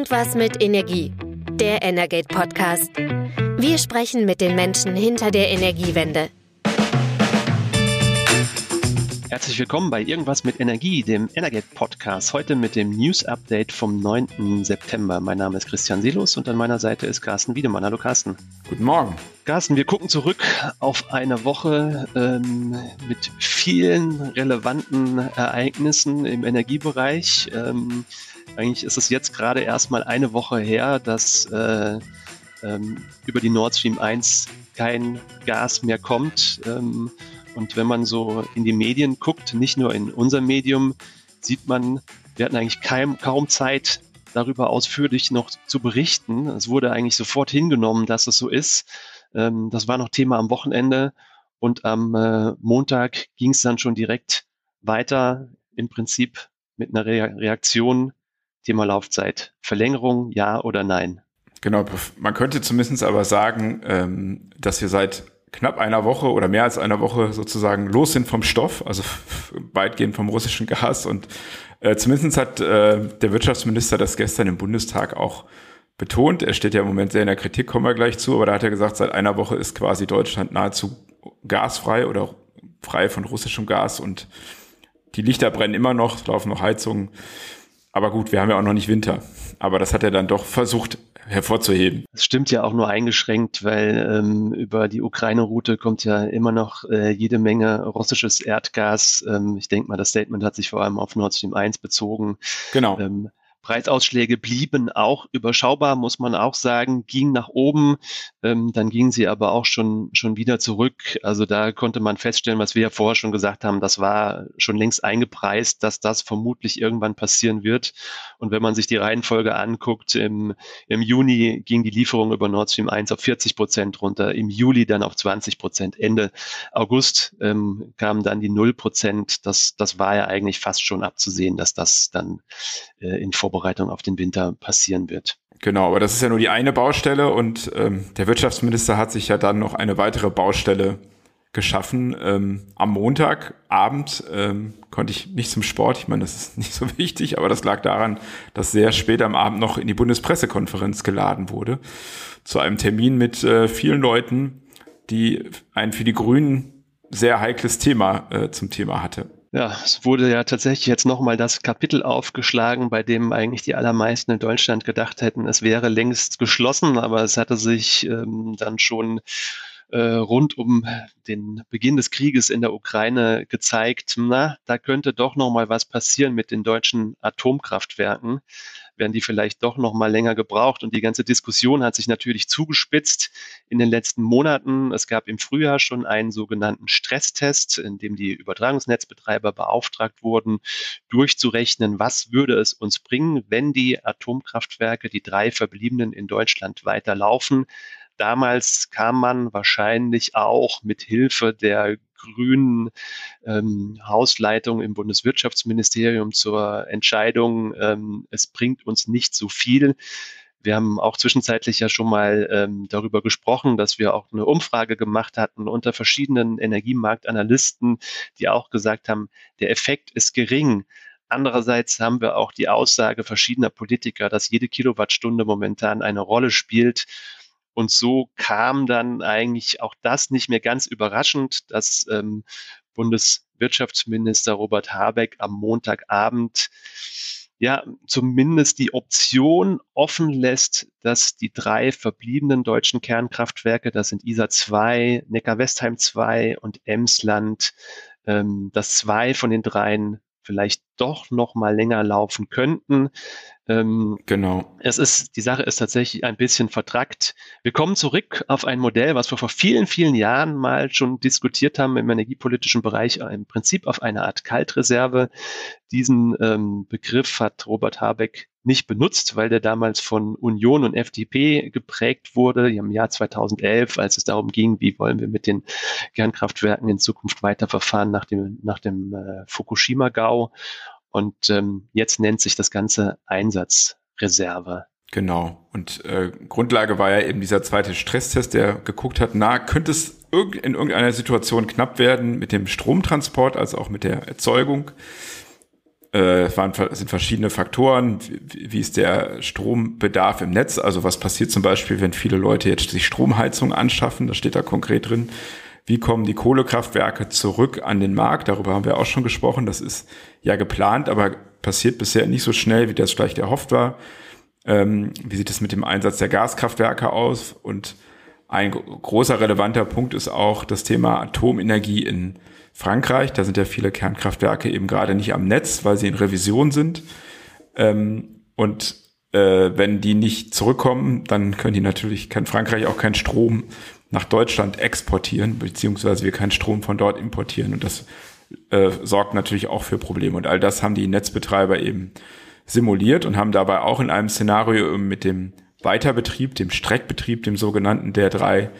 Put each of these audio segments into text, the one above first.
Irgendwas mit Energie. Der Energate Podcast. Wir sprechen mit den Menschen hinter der Energiewende. Herzlich willkommen bei Irgendwas mit Energie, dem Energate Podcast. Heute mit dem News Update vom 9. September. Mein Name ist Christian Silos und an meiner Seite ist Carsten Wiedemann. Hallo Carsten. Guten Morgen. Carsten, wir gucken zurück auf eine Woche ähm, mit vielen relevanten Ereignissen im Energiebereich. Ähm, eigentlich ist es jetzt gerade erstmal eine Woche her, dass äh, ähm, über die Nord Stream 1 kein Gas mehr kommt. Ähm, und wenn man so in die Medien guckt, nicht nur in unser Medium, sieht man, wir hatten eigentlich kaum, kaum Zeit, darüber ausführlich noch zu berichten. Es wurde eigentlich sofort hingenommen, dass es so ist. Ähm, das war noch Thema am Wochenende und am äh, Montag ging es dann schon direkt weiter, im Prinzip mit einer Re Reaktion, Thema Laufzeit. Verlängerung, ja oder nein? Genau, man könnte zumindest aber sagen, ähm, dass wir seit knapp einer Woche oder mehr als einer Woche sozusagen los sind vom Stoff, also weitgehend vom russischen Gas. Und äh, zumindest hat äh, der Wirtschaftsminister das gestern im Bundestag auch betont. Er steht ja im Moment sehr in der Kritik, kommen wir gleich zu, aber da hat er gesagt, seit einer Woche ist quasi Deutschland nahezu gasfrei oder frei von russischem Gas und die Lichter brennen immer noch, laufen noch Heizungen. Aber gut, wir haben ja auch noch nicht Winter. Aber das hat er dann doch versucht hervorzuheben. Das stimmt ja auch nur eingeschränkt, weil ähm, über die Ukraine-Route kommt ja immer noch äh, jede Menge russisches Erdgas. Ähm, ich denke mal, das Statement hat sich vor allem auf Nord Stream 1 bezogen. Genau. Ähm, Preisausschläge blieben auch überschaubar, muss man auch sagen, ging nach oben, ähm, dann gingen sie aber auch schon, schon wieder zurück. Also da konnte man feststellen, was wir ja vorher schon gesagt haben, das war schon längst eingepreist, dass das vermutlich irgendwann passieren wird. Und wenn man sich die Reihenfolge anguckt, im, im Juni ging die Lieferung über Nord Stream 1 auf 40 Prozent runter, im Juli dann auf 20 Prozent, Ende August ähm, kamen dann die 0 Prozent. Das, das war ja eigentlich fast schon abzusehen, dass das dann äh, in Vorbereitung auf den Winter passieren wird. Genau, aber das ist ja nur die eine Baustelle und ähm, der Wirtschaftsminister hat sich ja dann noch eine weitere Baustelle geschaffen. Ähm, am Montagabend ähm, konnte ich nicht zum Sport, ich meine, das ist nicht so wichtig, aber das lag daran, dass sehr spät am Abend noch in die Bundespressekonferenz geladen wurde, zu einem Termin mit äh, vielen Leuten, die ein für die Grünen sehr heikles Thema äh, zum Thema hatte. Ja, es wurde ja tatsächlich jetzt nochmal das Kapitel aufgeschlagen, bei dem eigentlich die allermeisten in Deutschland gedacht hätten, es wäre längst geschlossen, aber es hatte sich ähm, dann schon rund um den Beginn des Krieges in der Ukraine gezeigt, na, da könnte doch nochmal was passieren mit den deutschen Atomkraftwerken werden die vielleicht doch noch mal länger gebraucht. Und die ganze Diskussion hat sich natürlich zugespitzt in den letzten Monaten. Es gab im Frühjahr schon einen sogenannten Stresstest, in dem die Übertragungsnetzbetreiber beauftragt wurden, durchzurechnen, was würde es uns bringen, wenn die Atomkraftwerke, die drei verbliebenen in Deutschland weiterlaufen. Damals kam man wahrscheinlich auch mit Hilfe der grünen ähm, Hausleitung im Bundeswirtschaftsministerium zur Entscheidung, ähm, es bringt uns nicht so viel. Wir haben auch zwischenzeitlich ja schon mal ähm, darüber gesprochen, dass wir auch eine Umfrage gemacht hatten unter verschiedenen Energiemarktanalysten, die auch gesagt haben, der Effekt ist gering. Andererseits haben wir auch die Aussage verschiedener Politiker, dass jede Kilowattstunde momentan eine Rolle spielt. Und so kam dann eigentlich auch das nicht mehr ganz überraschend, dass ähm, Bundeswirtschaftsminister Robert Habeck am Montagabend ja zumindest die Option offen lässt, dass die drei verbliebenen deutschen Kernkraftwerke, das sind ISA 2, Neckar-Westheim 2 und Emsland, ähm, dass zwei von den dreien vielleicht doch noch mal länger laufen könnten. Ähm, genau. Es ist, die Sache ist tatsächlich ein bisschen vertrackt. Wir kommen zurück auf ein Modell, was wir vor vielen, vielen Jahren mal schon diskutiert haben im energiepolitischen Bereich, im Prinzip auf eine Art Kaltreserve. Diesen ähm, Begriff hat Robert Habeck nicht benutzt, weil der damals von Union und FDP geprägt wurde im Jahr 2011, als es darum ging, wie wollen wir mit den Kernkraftwerken in Zukunft weiterverfahren nach dem, nach dem äh, Fukushima-Gau. Und ähm, jetzt nennt sich das Ganze Einsatzreserve. Genau. Und äh, Grundlage war ja eben dieser zweite Stresstest, der geguckt hat, na, könnte es in irgendeiner Situation knapp werden mit dem Stromtransport, also auch mit der Erzeugung. Äh, es waren, sind verschiedene Faktoren. Wie, wie ist der Strombedarf im Netz? Also was passiert zum Beispiel, wenn viele Leute jetzt sich Stromheizung anschaffen? Das steht da konkret drin. Wie kommen die Kohlekraftwerke zurück an den Markt? Darüber haben wir auch schon gesprochen. Das ist ja geplant, aber passiert bisher nicht so schnell, wie das vielleicht erhofft war. Ähm, wie sieht es mit dem Einsatz der Gaskraftwerke aus? Und ein großer relevanter Punkt ist auch das Thema Atomenergie in Frankreich. Da sind ja viele Kernkraftwerke eben gerade nicht am Netz, weil sie in Revision sind. Ähm, und äh, wenn die nicht zurückkommen, dann können die natürlich, kann Frankreich auch keinen Strom nach Deutschland exportieren, beziehungsweise wir keinen Strom von dort importieren. Und das äh, sorgt natürlich auch für Probleme. Und all das haben die Netzbetreiber eben simuliert und haben dabei auch in einem Szenario mit dem Weiterbetrieb, dem Streckbetrieb, dem sogenannten der drei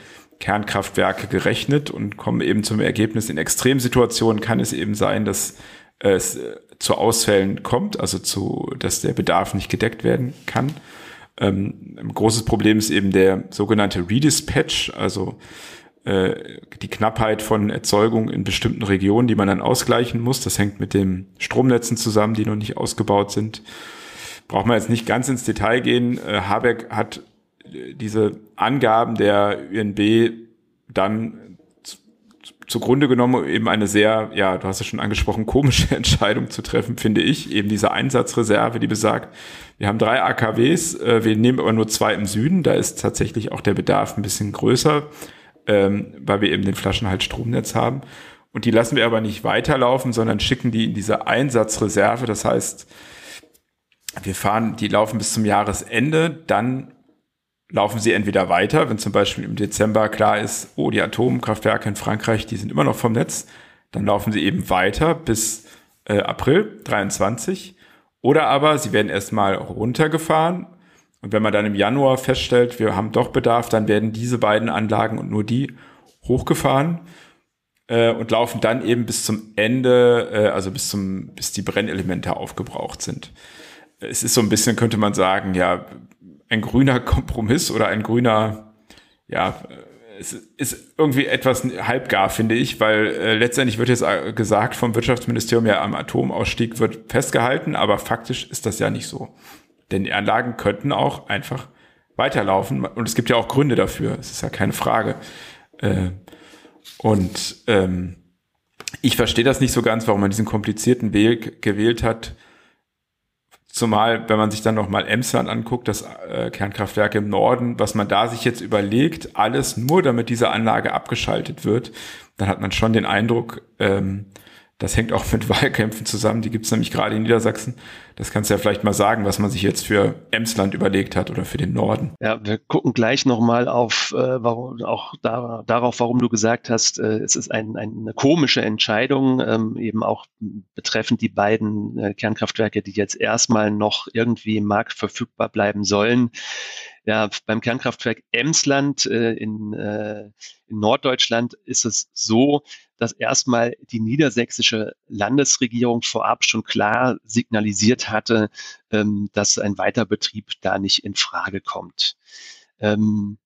Kernkraftwerke gerechnet und kommen eben zum Ergebnis, in Extremsituationen kann es eben sein, dass es zu Ausfällen kommt, also zu, dass der Bedarf nicht gedeckt werden kann. Ähm, ein großes Problem ist eben der sogenannte Redispatch, also äh, die Knappheit von Erzeugung in bestimmten Regionen, die man dann ausgleichen muss. Das hängt mit den Stromnetzen zusammen, die noch nicht ausgebaut sind. Braucht man jetzt nicht ganz ins Detail gehen. Äh, Habeck hat diese Angaben der ÖNB dann zugrunde genommen, eben eine sehr, ja, du hast es schon angesprochen, komische Entscheidung zu treffen, finde ich. Eben diese Einsatzreserve, die besagt, wir haben drei AKWs, äh, wir nehmen aber nur zwei im Süden, da ist tatsächlich auch der Bedarf ein bisschen größer, ähm, weil wir eben den Flaschenhals Stromnetz haben. Und die lassen wir aber nicht weiterlaufen, sondern schicken die in diese Einsatzreserve. Das heißt, wir fahren, die laufen bis zum Jahresende, dann laufen sie entweder weiter, wenn zum Beispiel im Dezember klar ist, oh, die Atomkraftwerke in Frankreich, die sind immer noch vom Netz, dann laufen sie eben weiter bis äh, April 23. Oder aber sie werden erstmal runtergefahren und wenn man dann im Januar feststellt, wir haben doch Bedarf, dann werden diese beiden Anlagen und nur die hochgefahren äh, und laufen dann eben bis zum Ende, äh, also bis zum, bis die Brennelemente aufgebraucht sind. Es ist so ein bisschen, könnte man sagen, ja, ein grüner Kompromiss oder ein grüner, ja, es ist irgendwie etwas halbgar, finde ich, weil äh, letztendlich wird jetzt äh, gesagt vom Wirtschaftsministerium ja am Atomausstieg wird festgehalten, aber faktisch ist das ja nicht so. Denn die Anlagen könnten auch einfach weiterlaufen und es gibt ja auch Gründe dafür, es ist ja keine Frage. Äh, und ähm, ich verstehe das nicht so ganz, warum man diesen komplizierten Weg gewählt hat, Zumal, wenn man sich dann nochmal Emsland anguckt, das äh, Kernkraftwerk im Norden, was man da sich jetzt überlegt, alles nur damit diese Anlage abgeschaltet wird, dann hat man schon den Eindruck, ähm, das hängt auch mit Wahlkämpfen zusammen, die gibt's nämlich gerade in Niedersachsen. Das kannst du ja vielleicht mal sagen, was man sich jetzt für Emsland überlegt hat oder für den Norden. Ja, wir gucken gleich nochmal auf, äh, warum, auch da, darauf, warum du gesagt hast, äh, es ist ein, eine komische Entscheidung, ähm, eben auch betreffend die beiden äh, Kernkraftwerke, die jetzt erstmal noch irgendwie im Markt verfügbar bleiben sollen. Ja, beim Kernkraftwerk Emsland äh, in, äh, in Norddeutschland ist es so, dass erstmal die niedersächsische Landesregierung vorab schon klar signalisiert hatte, ähm, dass ein Weiterbetrieb da nicht in Frage kommt. Ähm,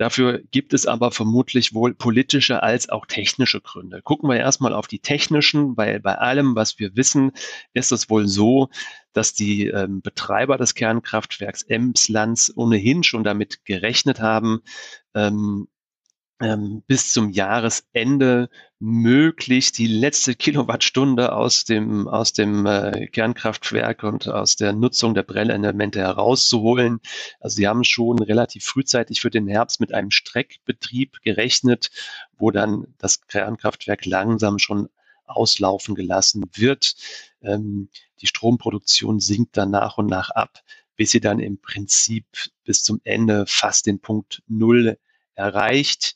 Dafür gibt es aber vermutlich wohl politische als auch technische Gründe. Gucken wir erstmal auf die technischen, weil bei allem, was wir wissen, ist es wohl so, dass die ähm, Betreiber des Kernkraftwerks Emslands ohnehin schon damit gerechnet haben, ähm, bis zum Jahresende möglichst die letzte Kilowattstunde aus dem, aus dem äh, Kernkraftwerk und aus der Nutzung der Brennelemente herauszuholen. Also sie haben schon relativ frühzeitig für den Herbst mit einem Streckbetrieb gerechnet, wo dann das Kernkraftwerk langsam schon auslaufen gelassen wird. Ähm, die Stromproduktion sinkt dann nach und nach ab, bis sie dann im Prinzip bis zum Ende fast den Punkt Null erreicht.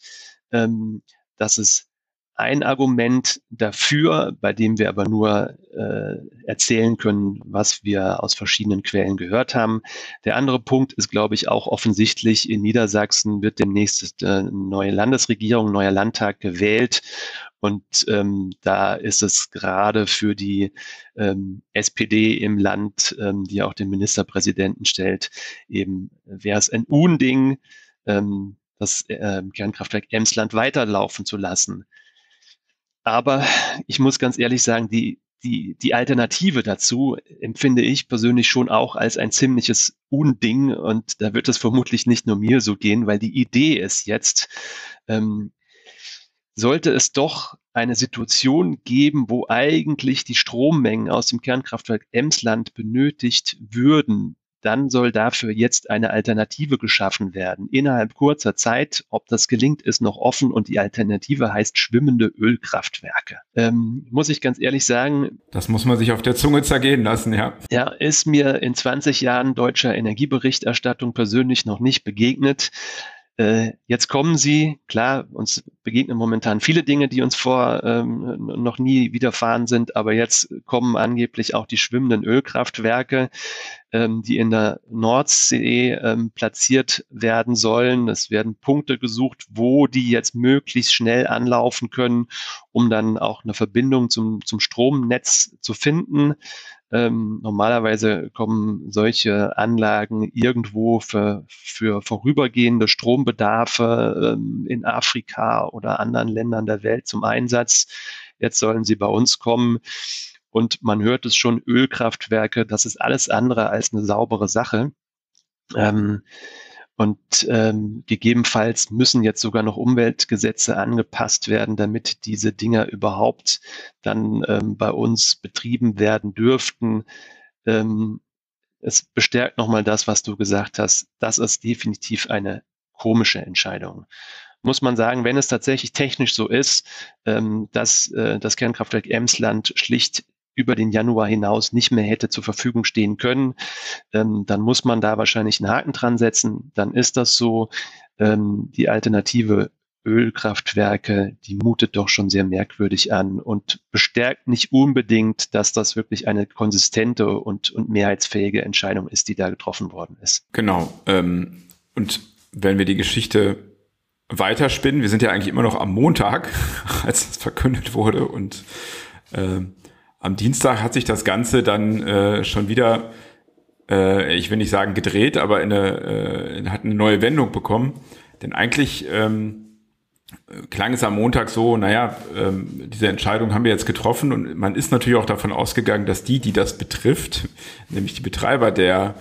Ähm, das ist ein Argument dafür, bei dem wir aber nur äh, erzählen können, was wir aus verschiedenen Quellen gehört haben. Der andere Punkt ist, glaube ich, auch offensichtlich. In Niedersachsen wird demnächst äh, eine neue Landesregierung, neuer Landtag gewählt. Und ähm, da ist es gerade für die ähm, SPD im Land, ähm, die auch den Ministerpräsidenten stellt, eben wäre es ein Unding, ähm, das äh, Kernkraftwerk Emsland weiterlaufen zu lassen. Aber ich muss ganz ehrlich sagen, die, die, die Alternative dazu empfinde ich persönlich schon auch als ein ziemliches Unding und da wird es vermutlich nicht nur mir so gehen, weil die Idee ist jetzt, ähm, sollte es doch eine Situation geben, wo eigentlich die Strommengen aus dem Kernkraftwerk Emsland benötigt würden, dann soll dafür jetzt eine Alternative geschaffen werden. Innerhalb kurzer Zeit, ob das gelingt, ist noch offen und die Alternative heißt schwimmende Ölkraftwerke. Ähm, muss ich ganz ehrlich sagen. Das muss man sich auf der Zunge zergehen lassen, ja. Ja, ist mir in 20 Jahren deutscher Energieberichterstattung persönlich noch nicht begegnet. Äh, jetzt kommen sie, klar, uns begegnen momentan viele Dinge, die uns vor ähm, noch nie widerfahren sind, aber jetzt kommen angeblich auch die schwimmenden Ölkraftwerke, ähm, die in der Nordsee ähm, platziert werden sollen. Es werden Punkte gesucht, wo die jetzt möglichst schnell anlaufen können, um dann auch eine Verbindung zum, zum Stromnetz zu finden. Ähm, normalerweise kommen solche Anlagen irgendwo für, für vorübergehende Strombedarfe ähm, in Afrika oder anderen Ländern der Welt zum Einsatz. Jetzt sollen sie bei uns kommen. Und man hört es schon, Ölkraftwerke, das ist alles andere als eine saubere Sache. Ähm, und ähm, gegebenenfalls müssen jetzt sogar noch Umweltgesetze angepasst werden, damit diese Dinger überhaupt dann ähm, bei uns betrieben werden dürften. Ähm, es bestärkt nochmal das, was du gesagt hast. Das ist definitiv eine komische Entscheidung. Muss man sagen, wenn es tatsächlich technisch so ist, ähm, dass äh, das Kernkraftwerk Emsland schlicht über den Januar hinaus nicht mehr hätte zur Verfügung stehen können, ähm, dann muss man da wahrscheinlich einen Haken dran setzen. Dann ist das so. Ähm, die Alternative Ölkraftwerke, die mutet doch schon sehr merkwürdig an und bestärkt nicht unbedingt, dass das wirklich eine konsistente und, und mehrheitsfähige Entscheidung ist, die da getroffen worden ist. Genau. Ähm, und wenn wir die Geschichte weiterspinnen, wir sind ja eigentlich immer noch am Montag, als es verkündet wurde und ähm, am Dienstag hat sich das Ganze dann äh, schon wieder, äh, ich will nicht sagen gedreht, aber eine, äh, hat eine neue Wendung bekommen. Denn eigentlich ähm, klang es am Montag so, naja, ähm, diese Entscheidung haben wir jetzt getroffen und man ist natürlich auch davon ausgegangen, dass die, die das betrifft, nämlich die Betreiber der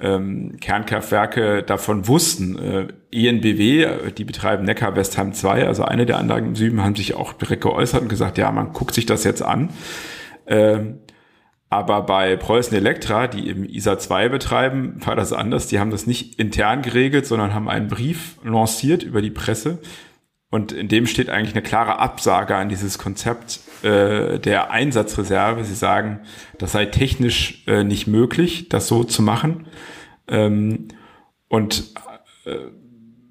ähm, Kernkraftwerke davon wussten. Äh, ENBW, die betreiben Neckar-Westheim 2, also eine der Anlagen im Süden, haben sich auch direkt geäußert und gesagt, ja, man guckt sich das jetzt an. Ähm, aber bei Preußen Elektra, die eben ISA 2 betreiben, war das anders. Die haben das nicht intern geregelt, sondern haben einen Brief lanciert über die Presse. Und in dem steht eigentlich eine klare Absage an dieses Konzept äh, der Einsatzreserve. Sie sagen, das sei technisch äh, nicht möglich, das so zu machen. Ähm, und äh,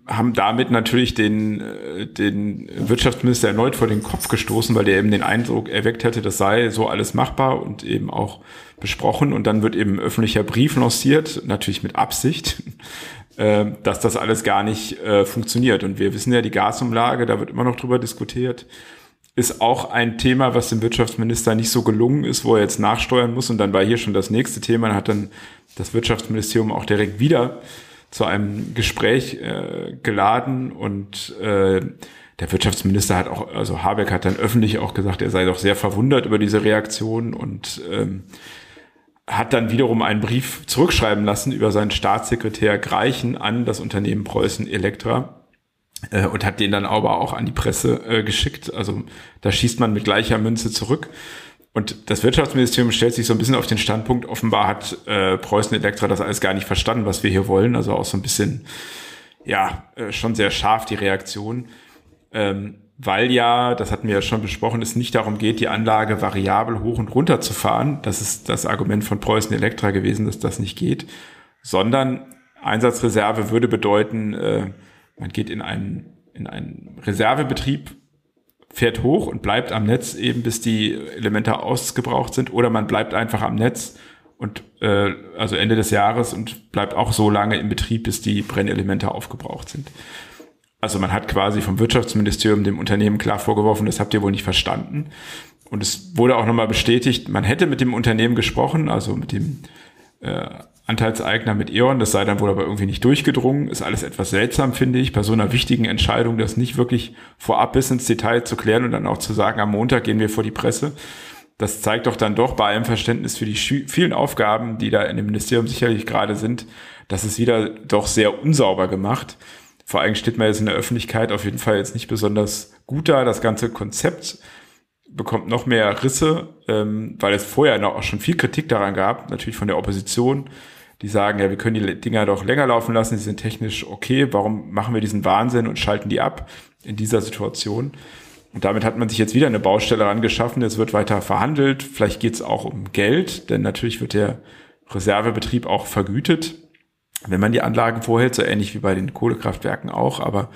haben damit natürlich den, äh, den Wirtschaftsminister erneut vor den Kopf gestoßen, weil der eben den Eindruck erweckt hätte, das sei so alles machbar und eben auch besprochen. Und dann wird eben öffentlicher Brief lanciert, natürlich mit Absicht, äh, dass das alles gar nicht äh, funktioniert. Und wir wissen ja, die Gasumlage, da wird immer noch drüber diskutiert, ist auch ein Thema, was dem Wirtschaftsminister nicht so gelungen ist, wo er jetzt nachsteuern muss. Und dann war hier schon das nächste Thema, dann hat dann das Wirtschaftsministerium auch direkt wieder zu einem Gespräch äh, geladen und äh, der Wirtschaftsminister hat auch, also Habeck hat dann öffentlich auch gesagt, er sei doch sehr verwundert über diese Reaktion und ähm, hat dann wiederum einen Brief zurückschreiben lassen über seinen Staatssekretär Greichen an das Unternehmen Preußen Elektra äh, und hat den dann aber auch an die Presse äh, geschickt. Also da schießt man mit gleicher Münze zurück. Und das Wirtschaftsministerium stellt sich so ein bisschen auf den Standpunkt, offenbar hat äh, Preußen Elektra das alles gar nicht verstanden, was wir hier wollen. Also auch so ein bisschen, ja, äh, schon sehr scharf die Reaktion. Ähm, weil ja, das hatten wir ja schon besprochen, es nicht darum geht, die Anlage variabel hoch und runter zu fahren. Das ist das Argument von Preußen Elektra gewesen, dass das nicht geht. Sondern Einsatzreserve würde bedeuten, äh, man geht in einen, in einen Reservebetrieb fährt hoch und bleibt am Netz eben, bis die Elemente ausgebraucht sind, oder man bleibt einfach am Netz und äh, also Ende des Jahres und bleibt auch so lange im Betrieb, bis die Brennelemente aufgebraucht sind. Also man hat quasi vom Wirtschaftsministerium dem Unternehmen klar vorgeworfen, das habt ihr wohl nicht verstanden. Und es wurde auch nochmal bestätigt, man hätte mit dem Unternehmen gesprochen, also mit dem äh, Anteilseigner mit E.ON, das sei dann wohl aber irgendwie nicht durchgedrungen. Ist alles etwas seltsam, finde ich, bei so einer wichtigen Entscheidung, das nicht wirklich vorab bis ins Detail zu klären und dann auch zu sagen, am Montag gehen wir vor die Presse. das zeigt doch dann doch bei allem Verständnis für die vielen Aufgaben, die da in dem Ministerium sicherlich gerade sind, dass es wieder doch sehr unsauber gemacht. Vor allem steht man jetzt in der Öffentlichkeit auf jeden Fall jetzt nicht besonders gut da. Das ganze Konzept bekommt noch mehr Risse, ähm, weil es vorher noch auch schon viel Kritik daran gab, natürlich von der Opposition, die sagen, ja, wir können die Dinger doch länger laufen lassen, die sind technisch okay, warum machen wir diesen Wahnsinn und schalten die ab in dieser Situation? Und damit hat man sich jetzt wieder eine Baustelle angeschaffen, es wird weiter verhandelt, vielleicht geht es auch um Geld, denn natürlich wird der Reservebetrieb auch vergütet, wenn man die Anlagen vorhält, so ähnlich wie bei den Kohlekraftwerken auch, aber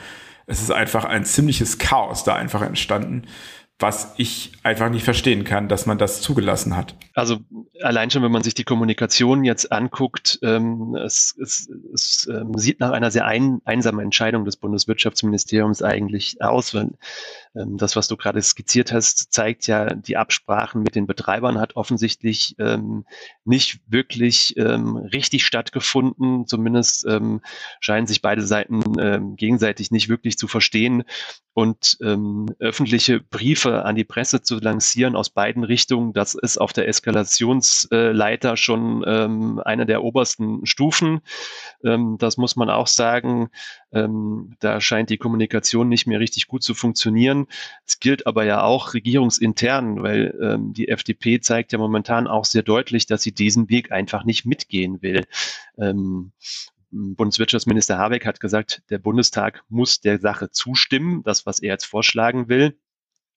es ist einfach ein ziemliches Chaos da einfach entstanden, was ich einfach nicht verstehen kann, dass man das zugelassen hat. Also allein schon, wenn man sich die Kommunikation jetzt anguckt, ähm, es, es, es ähm, sieht nach einer sehr ein, einsamen Entscheidung des Bundeswirtschaftsministeriums eigentlich aus, ähm, das, was du gerade skizziert hast, zeigt ja, die Absprachen mit den Betreibern hat offensichtlich ähm, nicht wirklich ähm, richtig stattgefunden. Zumindest ähm, scheinen sich beide Seiten ähm, gegenseitig nicht wirklich zu verstehen. Und ähm, öffentliche Briefe an die Presse zu lancieren aus beiden Richtungen, das ist auf der Eskalationsleiter schon ähm, eine der obersten Stufen. Ähm, das muss man auch sagen. Ähm, da scheint die Kommunikation nicht mehr richtig gut zu funktionieren. Es gilt aber ja auch regierungsintern, weil ähm, die FDP zeigt ja momentan auch sehr deutlich, dass sie diesen Weg einfach nicht mitgehen will. Ähm, Bundeswirtschaftsminister Habeck hat gesagt, der Bundestag muss der Sache zustimmen, das, was er jetzt vorschlagen will.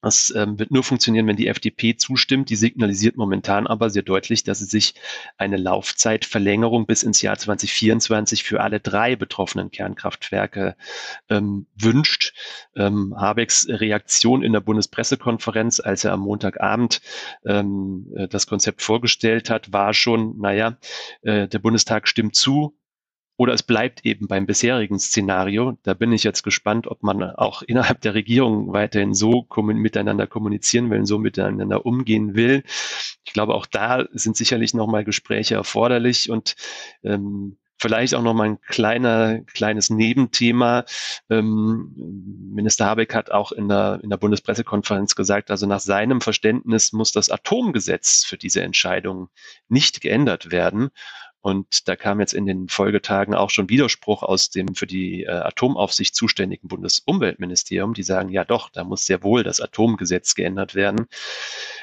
Das ähm, wird nur funktionieren, wenn die FDP zustimmt. Die signalisiert momentan aber sehr deutlich, dass sie sich eine Laufzeitverlängerung bis ins Jahr 2024 für alle drei betroffenen Kernkraftwerke ähm, wünscht. Ähm, Habecks Reaktion in der Bundespressekonferenz, als er am Montagabend ähm, äh, das Konzept vorgestellt hat, war schon, naja, äh, der Bundestag stimmt zu, oder es bleibt eben beim bisherigen Szenario. Da bin ich jetzt gespannt, ob man auch innerhalb der Regierung weiterhin so miteinander kommunizieren will, so miteinander umgehen will. Ich glaube, auch da sind sicherlich nochmal Gespräche erforderlich und ähm, Vielleicht auch noch mal ein kleiner, kleines Nebenthema. Ähm, Minister Habeck hat auch in der, in der Bundespressekonferenz gesagt, also nach seinem Verständnis muss das Atomgesetz für diese Entscheidung nicht geändert werden. Und da kam jetzt in den Folgetagen auch schon Widerspruch aus dem für die äh, Atomaufsicht zuständigen Bundesumweltministerium, die sagen, ja doch, da muss sehr wohl das Atomgesetz geändert werden.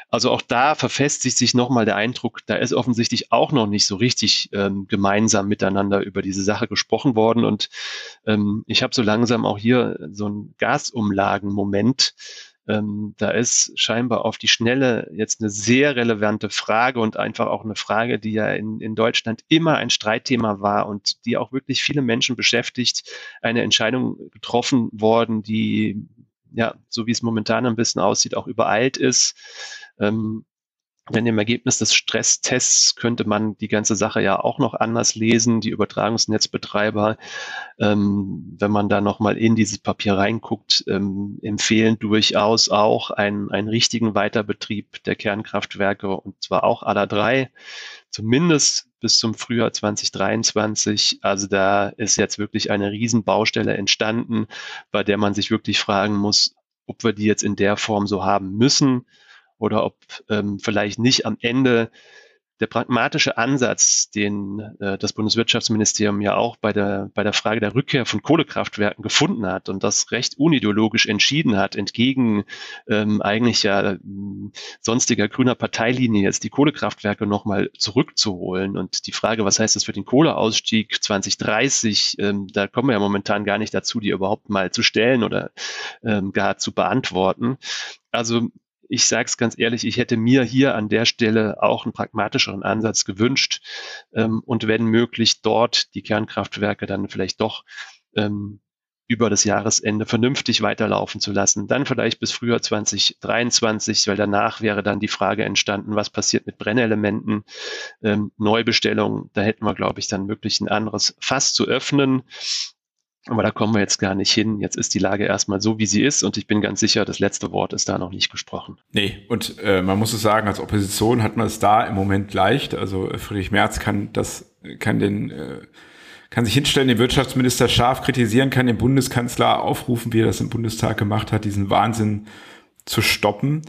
Also auch da verfestigt sich nochmal der Eindruck, da ist offensichtlich auch noch nicht so richtig ähm, gemeinsam miteinander über diese Sache gesprochen worden. Und ähm, ich habe so langsam auch hier so einen Gasumlagen-Moment ähm, da ist scheinbar auf die Schnelle jetzt eine sehr relevante Frage und einfach auch eine Frage, die ja in, in Deutschland immer ein Streitthema war und die auch wirklich viele Menschen beschäftigt, eine Entscheidung getroffen worden, die ja, so wie es momentan ein bisschen aussieht, auch übereilt ist. Ähm, denn im Ergebnis des Stresstests könnte man die ganze Sache ja auch noch anders lesen. Die Übertragungsnetzbetreiber, ähm, wenn man da nochmal in dieses Papier reinguckt, ähm, empfehlen durchaus auch einen, einen richtigen Weiterbetrieb der Kernkraftwerke und zwar auch aller drei, zumindest bis zum Frühjahr 2023. Also da ist jetzt wirklich eine Riesenbaustelle entstanden, bei der man sich wirklich fragen muss, ob wir die jetzt in der Form so haben müssen oder ob ähm, vielleicht nicht am Ende der pragmatische Ansatz, den äh, das Bundeswirtschaftsministerium ja auch bei der, bei der Frage der Rückkehr von Kohlekraftwerken gefunden hat und das recht unideologisch entschieden hat, entgegen ähm, eigentlich ja ähm, sonstiger grüner Parteilinie jetzt die Kohlekraftwerke nochmal zurückzuholen. Und die Frage, was heißt das für den Kohleausstieg 2030, ähm, da kommen wir ja momentan gar nicht dazu, die überhaupt mal zu stellen oder ähm, gar zu beantworten. Also ich sage es ganz ehrlich, ich hätte mir hier an der Stelle auch einen pragmatischeren Ansatz gewünscht ähm, und wenn möglich dort die Kernkraftwerke dann vielleicht doch ähm, über das Jahresende vernünftig weiterlaufen zu lassen. Dann vielleicht bis Frühjahr 2023, weil danach wäre dann die Frage entstanden, was passiert mit Brennelementen, ähm, Neubestellungen. Da hätten wir, glaube ich, dann wirklich ein anderes Fass zu öffnen. Aber da kommen wir jetzt gar nicht hin. Jetzt ist die Lage erstmal so, wie sie ist und ich bin ganz sicher, das letzte Wort ist da noch nicht gesprochen. Nee, und äh, man muss es sagen, als Opposition hat man es da im Moment leicht. Also äh, Friedrich Merz kann das, kann den, äh, kann sich hinstellen, den Wirtschaftsminister scharf kritisieren, kann den Bundeskanzler aufrufen, wie er das im Bundestag gemacht hat, diesen Wahnsinn zu stoppen.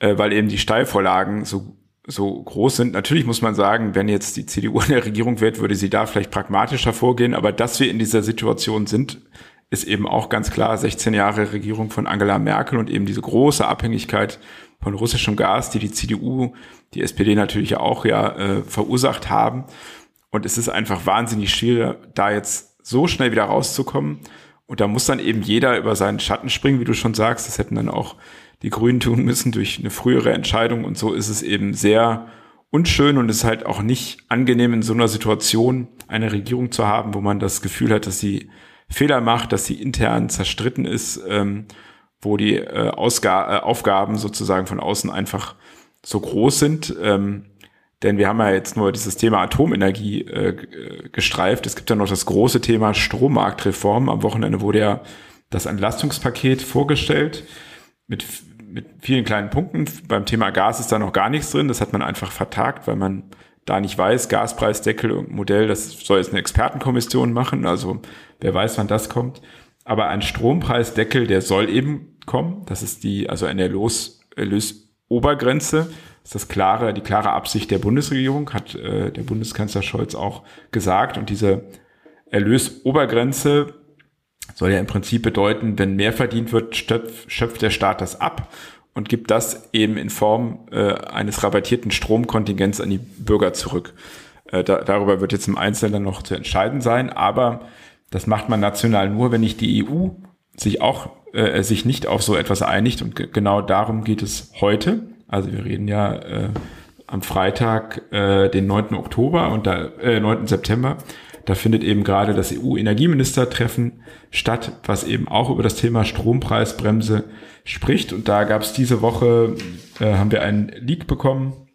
äh, weil eben die Steilvorlagen so so groß sind. Natürlich muss man sagen, wenn jetzt die CDU in der Regierung wird, würde sie da vielleicht pragmatischer vorgehen. Aber dass wir in dieser Situation sind, ist eben auch ganz klar 16 Jahre Regierung von Angela Merkel und eben diese große Abhängigkeit von russischem Gas, die die CDU, die SPD natürlich auch ja äh, verursacht haben. Und es ist einfach wahnsinnig schwierig, da jetzt so schnell wieder rauszukommen. Und da muss dann eben jeder über seinen Schatten springen, wie du schon sagst. Das hätten dann auch die Grünen tun müssen durch eine frühere Entscheidung. Und so ist es eben sehr unschön und ist halt auch nicht angenehm in so einer Situation eine Regierung zu haben, wo man das Gefühl hat, dass sie Fehler macht, dass sie intern zerstritten ist, ähm, wo die äh, Ausga äh, Aufgaben sozusagen von außen einfach so groß sind. Ähm, denn wir haben ja jetzt nur dieses Thema Atomenergie äh, gestreift. Es gibt ja noch das große Thema Strommarktreform. Am Wochenende wurde ja das Entlastungspaket vorgestellt mit, mit vielen kleinen Punkten. Beim Thema Gas ist da noch gar nichts drin. Das hat man einfach vertagt, weil man da nicht weiß, Gaspreisdeckel und Modell, das soll jetzt eine Expertenkommission machen, also wer weiß, wann das kommt. Aber ein Strompreisdeckel, der soll eben kommen. Das ist die, also eine Erlös, Erlösobergrenze. Das ist das klare, die klare Absicht der Bundesregierung, hat äh, der Bundeskanzler Scholz auch gesagt. Und diese Erlösobergrenze soll ja im Prinzip bedeuten, wenn mehr verdient wird, schöpft der Staat das ab und gibt das eben in Form äh, eines rabattierten Stromkontingents an die Bürger zurück. Äh, da, darüber wird jetzt im Einzelnen noch zu entscheiden sein, aber das macht man national nur, wenn nicht die EU sich auch äh, sich nicht auf so etwas einigt und genau darum geht es heute. Also wir reden ja äh, am Freitag, äh, den 9. Oktober und da, äh, 9. September. Da findet eben gerade das EU-Energieministertreffen statt, was eben auch über das Thema Strompreisbremse spricht. Und da gab es diese Woche, äh, haben wir einen Leak bekommen.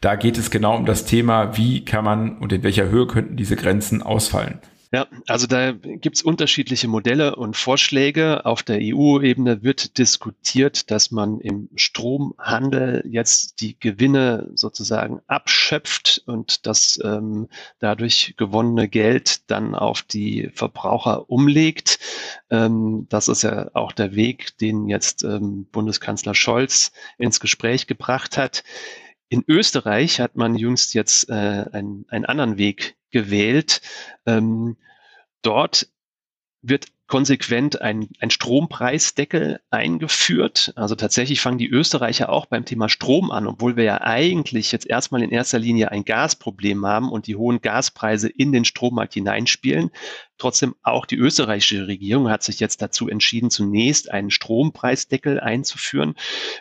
Da geht es genau um das Thema, wie kann man und in welcher Höhe könnten diese Grenzen ausfallen. Ja, also da gibt es unterschiedliche Modelle und Vorschläge. Auf der EU-Ebene wird diskutiert, dass man im Stromhandel jetzt die Gewinne sozusagen abschöpft und das ähm, dadurch gewonnene Geld dann auf die Verbraucher umlegt. Ähm, das ist ja auch der Weg, den jetzt ähm, Bundeskanzler Scholz ins Gespräch gebracht hat. In Österreich hat man jüngst jetzt äh, einen, einen anderen Weg gewählt. Ähm, dort wird konsequent ein, ein Strompreisdeckel eingeführt. Also tatsächlich fangen die Österreicher auch beim Thema Strom an, obwohl wir ja eigentlich jetzt erstmal in erster Linie ein Gasproblem haben und die hohen Gaspreise in den Strommarkt hineinspielen. Trotzdem auch die österreichische Regierung hat sich jetzt dazu entschieden, zunächst einen Strompreisdeckel einzuführen,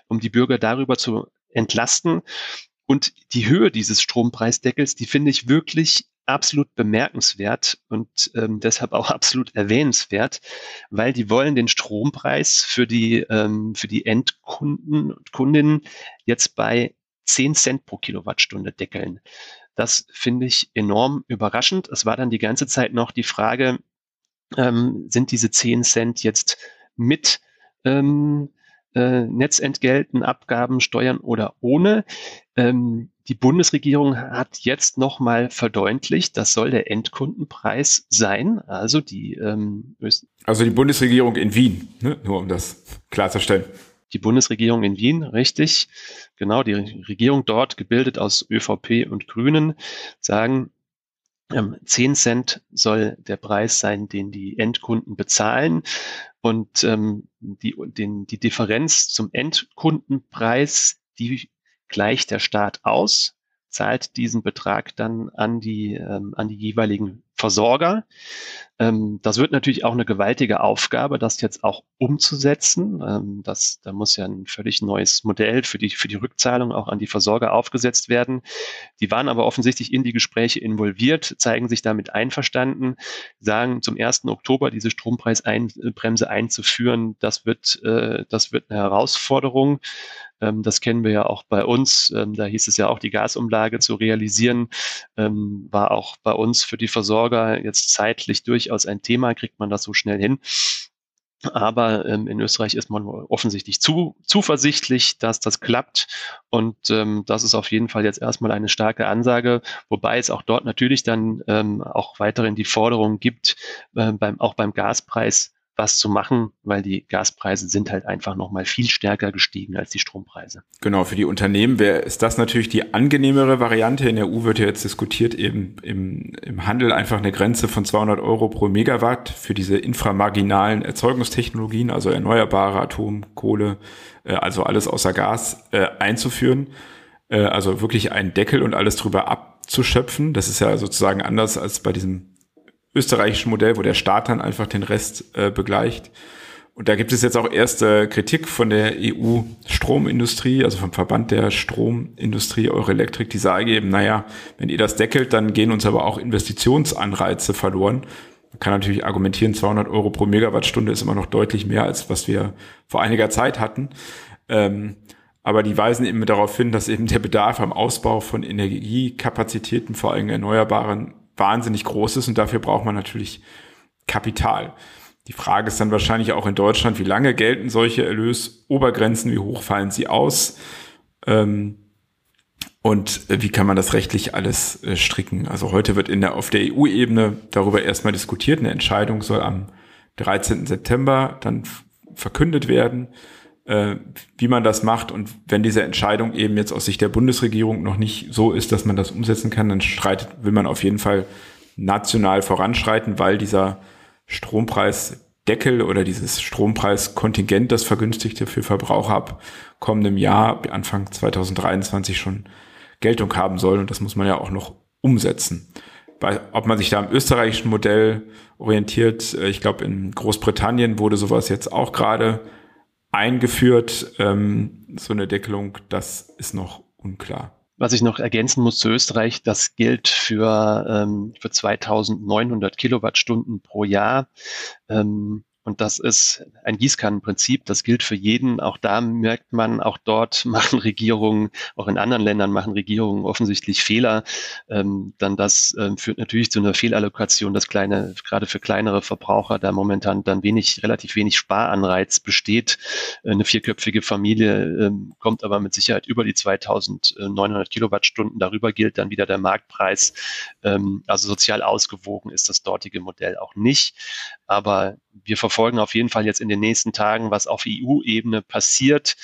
um die Bürger darüber zu entlasten. Und die Höhe dieses Strompreisdeckels, die finde ich wirklich absolut bemerkenswert und ähm, deshalb auch absolut erwähnenswert, weil die wollen den Strompreis für die, ähm, für die Endkunden und Kundinnen jetzt bei 10 Cent pro Kilowattstunde deckeln. Das finde ich enorm überraschend. Es war dann die ganze Zeit noch die Frage, ähm, sind diese 10 Cent jetzt mit ähm, äh, Netzentgelten, Abgaben, Steuern oder ohne? Ähm, die Bundesregierung hat jetzt nochmal verdeutlicht, das soll der Endkundenpreis sein. Also die ähm, Also die Bundesregierung in Wien, ne? nur um das klarzustellen. Die Bundesregierung in Wien, richtig. Genau, die Regierung dort, gebildet aus ÖVP und Grünen, sagen, ähm, 10 Cent soll der Preis sein, den die Endkunden bezahlen. Und ähm, die, den, die Differenz zum Endkundenpreis, die gleicht der Staat aus, zahlt diesen Betrag dann an die, ähm, an die jeweiligen Versorger. Ähm, das wird natürlich auch eine gewaltige Aufgabe, das jetzt auch umzusetzen. Ähm, das, da muss ja ein völlig neues Modell für die, für die Rückzahlung auch an die Versorger aufgesetzt werden. Die waren aber offensichtlich in die Gespräche involviert, zeigen sich damit einverstanden, sagen zum 1. Oktober diese Strompreisbremse einzuführen. Das wird, äh, das wird eine Herausforderung. Ähm, das kennen wir ja auch bei uns. Ähm, da hieß es ja auch, die Gasumlage zu realisieren, ähm, war auch bei uns für die Versorger jetzt zeitlich durchaus ein Thema. Kriegt man das so schnell hin? Aber ähm, in Österreich ist man offensichtlich zu, zuversichtlich, dass das klappt. Und ähm, das ist auf jeden Fall jetzt erstmal eine starke Ansage, wobei es auch dort natürlich dann ähm, auch weiterhin die Forderung gibt, äh, beim, auch beim Gaspreis was zu machen, weil die Gaspreise sind halt einfach nochmal viel stärker gestiegen als die Strompreise. Genau, für die Unternehmen wäre ist das natürlich die angenehmere Variante. In der EU wird ja jetzt diskutiert, eben im, im Handel einfach eine Grenze von 200 Euro pro Megawatt für diese inframarginalen Erzeugungstechnologien, also erneuerbare Atom, Kohle, äh, also alles außer Gas, äh, einzuführen. Äh, also wirklich einen Deckel und alles drüber abzuschöpfen. Das ist ja sozusagen anders als bei diesem österreichischen Modell, wo der Staat dann einfach den Rest äh, begleicht. Und da gibt es jetzt auch erste Kritik von der EU-Stromindustrie, also vom Verband der Stromindustrie Euroelektrik, die sagen eben, naja, wenn ihr das deckelt, dann gehen uns aber auch Investitionsanreize verloren. Man kann natürlich argumentieren, 200 Euro pro Megawattstunde ist immer noch deutlich mehr, als was wir vor einiger Zeit hatten. Ähm, aber die weisen eben darauf hin, dass eben der Bedarf am Ausbau von Energiekapazitäten, vor allem erneuerbaren wahnsinnig groß ist und dafür braucht man natürlich Kapital. Die Frage ist dann wahrscheinlich auch in Deutschland, wie lange gelten solche Erlösobergrenzen, wie hoch fallen sie aus ähm, und wie kann man das rechtlich alles äh, stricken. Also heute wird in der, auf der EU-Ebene darüber erstmal diskutiert. Eine Entscheidung soll am 13. September dann verkündet werden äh, wie man das macht. Und wenn diese Entscheidung eben jetzt aus Sicht der Bundesregierung noch nicht so ist, dass man das umsetzen kann, dann streitet, will man auf jeden Fall national voranschreiten, weil dieser Strompreisdeckel oder dieses Strompreiskontingent, das vergünstigte für Verbraucher ab kommendem Jahr, Anfang 2023 schon Geltung haben soll. Und das muss man ja auch noch umsetzen. Bei, ob man sich da am österreichischen Modell orientiert, äh, ich glaube, in Großbritannien wurde sowas jetzt auch gerade eingeführt. Ähm, so eine Deckelung, das ist noch unklar. Was ich noch ergänzen muss zu Österreich, das gilt für, ähm, für 2900 Kilowattstunden pro Jahr. Ähm, und das ist ein Gießkannenprinzip. Das gilt für jeden. Auch da merkt man, auch dort machen Regierungen, auch in anderen Ländern machen Regierungen offensichtlich Fehler. Ähm, dann das ähm, führt natürlich zu einer Fehlallokation, dass kleine, gerade für kleinere Verbraucher da momentan dann wenig, relativ wenig Sparanreiz besteht. Eine vierköpfige Familie ähm, kommt aber mit Sicherheit über die 2900 Kilowattstunden. Darüber gilt dann wieder der Marktpreis. Ähm, also sozial ausgewogen ist das dortige Modell auch nicht. Aber wir verfolgen auf jeden Fall jetzt in den nächsten Tagen, was auf EU-Ebene passiert.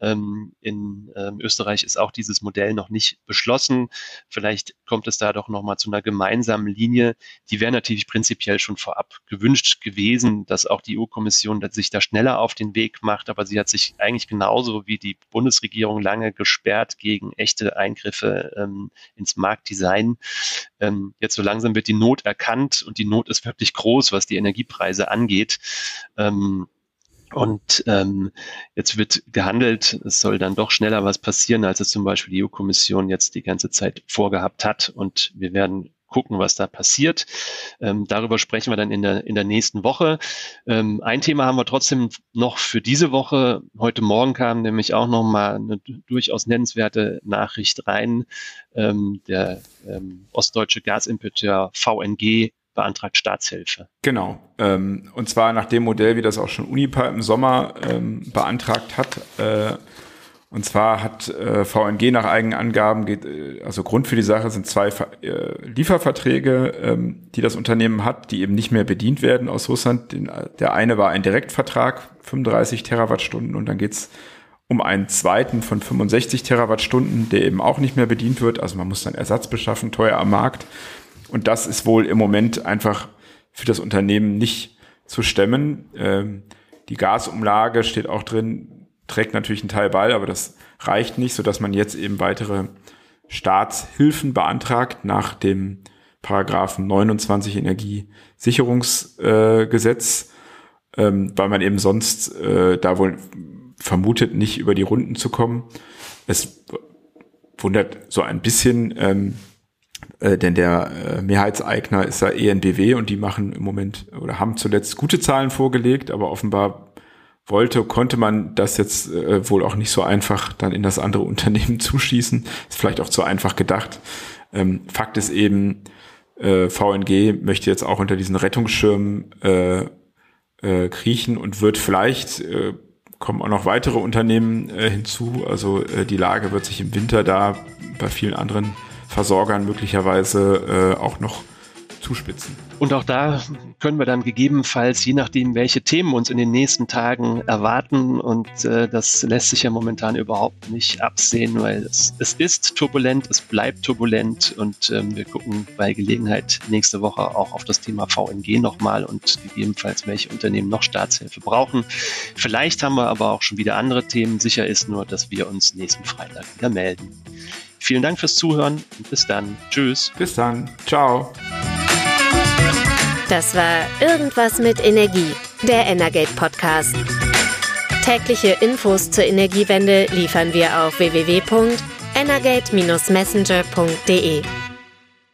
Ähm, in ähm, Österreich ist auch dieses Modell noch nicht beschlossen. Vielleicht kommt es da doch nochmal zu einer gemeinsamen Linie. Die wäre natürlich prinzipiell schon vorab gewünscht gewesen, dass auch die EU-Kommission sich da schneller auf den Weg macht. Aber sie hat sich eigentlich genauso wie die Bundesregierung lange gesperrt gegen echte Eingriffe ähm, ins Marktdesign. Ähm, jetzt so langsam wird die Not erkannt und die Not ist wirklich groß, was die Energiepreise angeht. Ähm, und ähm, jetzt wird gehandelt, es soll dann doch schneller was passieren, als es zum Beispiel die EU-Kommission jetzt die ganze Zeit vorgehabt hat. Und wir werden gucken, was da passiert. Ähm, darüber sprechen wir dann in der, in der nächsten Woche. Ähm, ein Thema haben wir trotzdem noch für diese Woche. Heute Morgen kam nämlich auch noch mal eine durchaus nennenswerte Nachricht rein. Ähm, der ähm, ostdeutsche Gasimporteur VNG beantragt Staatshilfe. Genau. Ähm, und zwar nach dem Modell, wie das auch schon Unipa im Sommer ähm, beantragt hat. Äh, und zwar hat äh, VNG nach eigenen Angaben, geht, äh, also Grund für die Sache sind zwei äh, Lieferverträge, ähm, die das Unternehmen hat, die eben nicht mehr bedient werden aus Russland. Den, der eine war ein Direktvertrag, 35 Terawattstunden, und dann geht's um einen zweiten von 65 Terawattstunden, der eben auch nicht mehr bedient wird. Also man muss dann Ersatz beschaffen, teuer am Markt. Und das ist wohl im Moment einfach für das Unternehmen nicht zu stemmen. Ähm, die Gasumlage steht auch drin, trägt natürlich einen Teil bei, aber das reicht nicht, sodass man jetzt eben weitere Staatshilfen beantragt nach dem Paragraphen 29 Energiesicherungsgesetz, äh, ähm, weil man eben sonst äh, da wohl vermutet, nicht über die Runden zu kommen. Es wundert so ein bisschen, ähm, äh, denn der äh, Mehrheitseigner ist ja ENBW und die machen im Moment oder haben zuletzt gute Zahlen vorgelegt, aber offenbar wollte, konnte man das jetzt äh, wohl auch nicht so einfach dann in das andere Unternehmen zuschießen. Ist vielleicht auch zu einfach gedacht. Ähm, Fakt ist eben, äh, VNG möchte jetzt auch unter diesen Rettungsschirm äh, äh, kriechen und wird vielleicht, äh, kommen auch noch weitere Unternehmen äh, hinzu. Also äh, die Lage wird sich im Winter da bei vielen anderen Versorgern möglicherweise äh, auch noch zuspitzen. Und auch da können wir dann gegebenenfalls, je nachdem, welche Themen uns in den nächsten Tagen erwarten, und äh, das lässt sich ja momentan überhaupt nicht absehen, weil es, es ist turbulent, es bleibt turbulent und ähm, wir gucken bei Gelegenheit nächste Woche auch auf das Thema VNG nochmal und gegebenenfalls, welche Unternehmen noch Staatshilfe brauchen. Vielleicht haben wir aber auch schon wieder andere Themen. Sicher ist nur, dass wir uns nächsten Freitag wieder melden. Vielen Dank fürs Zuhören und bis dann. Tschüss. Bis dann. Ciao. Das war Irgendwas mit Energie, der Energate Podcast. Tägliche Infos zur Energiewende liefern wir auf www.energate-messenger.de.